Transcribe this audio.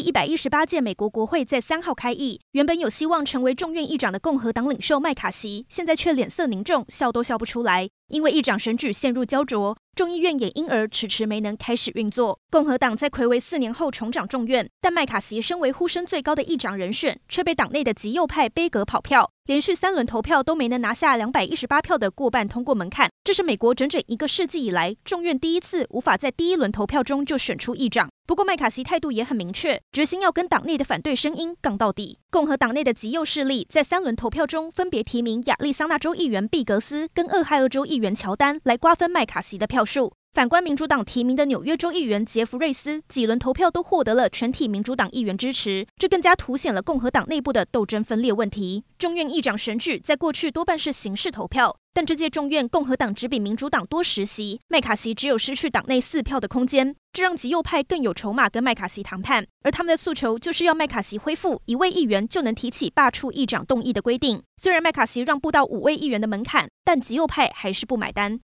一百一十八届美国国会在三号开议，原本有希望成为众院议长的共和党领袖麦卡锡，现在却脸色凝重，笑都笑不出来，因为议长选举陷入胶着。众议院也因而迟迟没能开始运作。共和党在魁违四年后重掌众院，但麦卡锡身为呼声最高的议长人选，却被党内的极右派杯葛跑票，连续三轮投票都没能拿下两百一十八票的过半通过门槛。这是美国整整一个世纪以来众院第一次无法在第一轮投票中就选出议长。不过麦卡锡态度也很明确，决心要跟党内的反对声音杠到底。共和党内的极右势力在三轮投票中分别提名亚利桑那州议员毕格斯跟俄亥俄州议员乔丹来瓜分麦卡锡的票数。反观民主党提名的纽约州议员杰弗瑞斯，几轮投票都获得了全体民主党议员支持，这更加凸显了共和党内部的斗争分裂问题。众院议长选举在过去多半是形式投票，但这届众院共和党只比民主党多十席，麦卡锡只有失去党内四票的空间，这让极右派更有筹码跟麦卡锡谈判。而他们的诉求就是要麦卡锡恢复一位议员就能提起罢黜议长动议的规定。虽然麦卡锡让步到五位议员的门槛，但极右派还是不买单。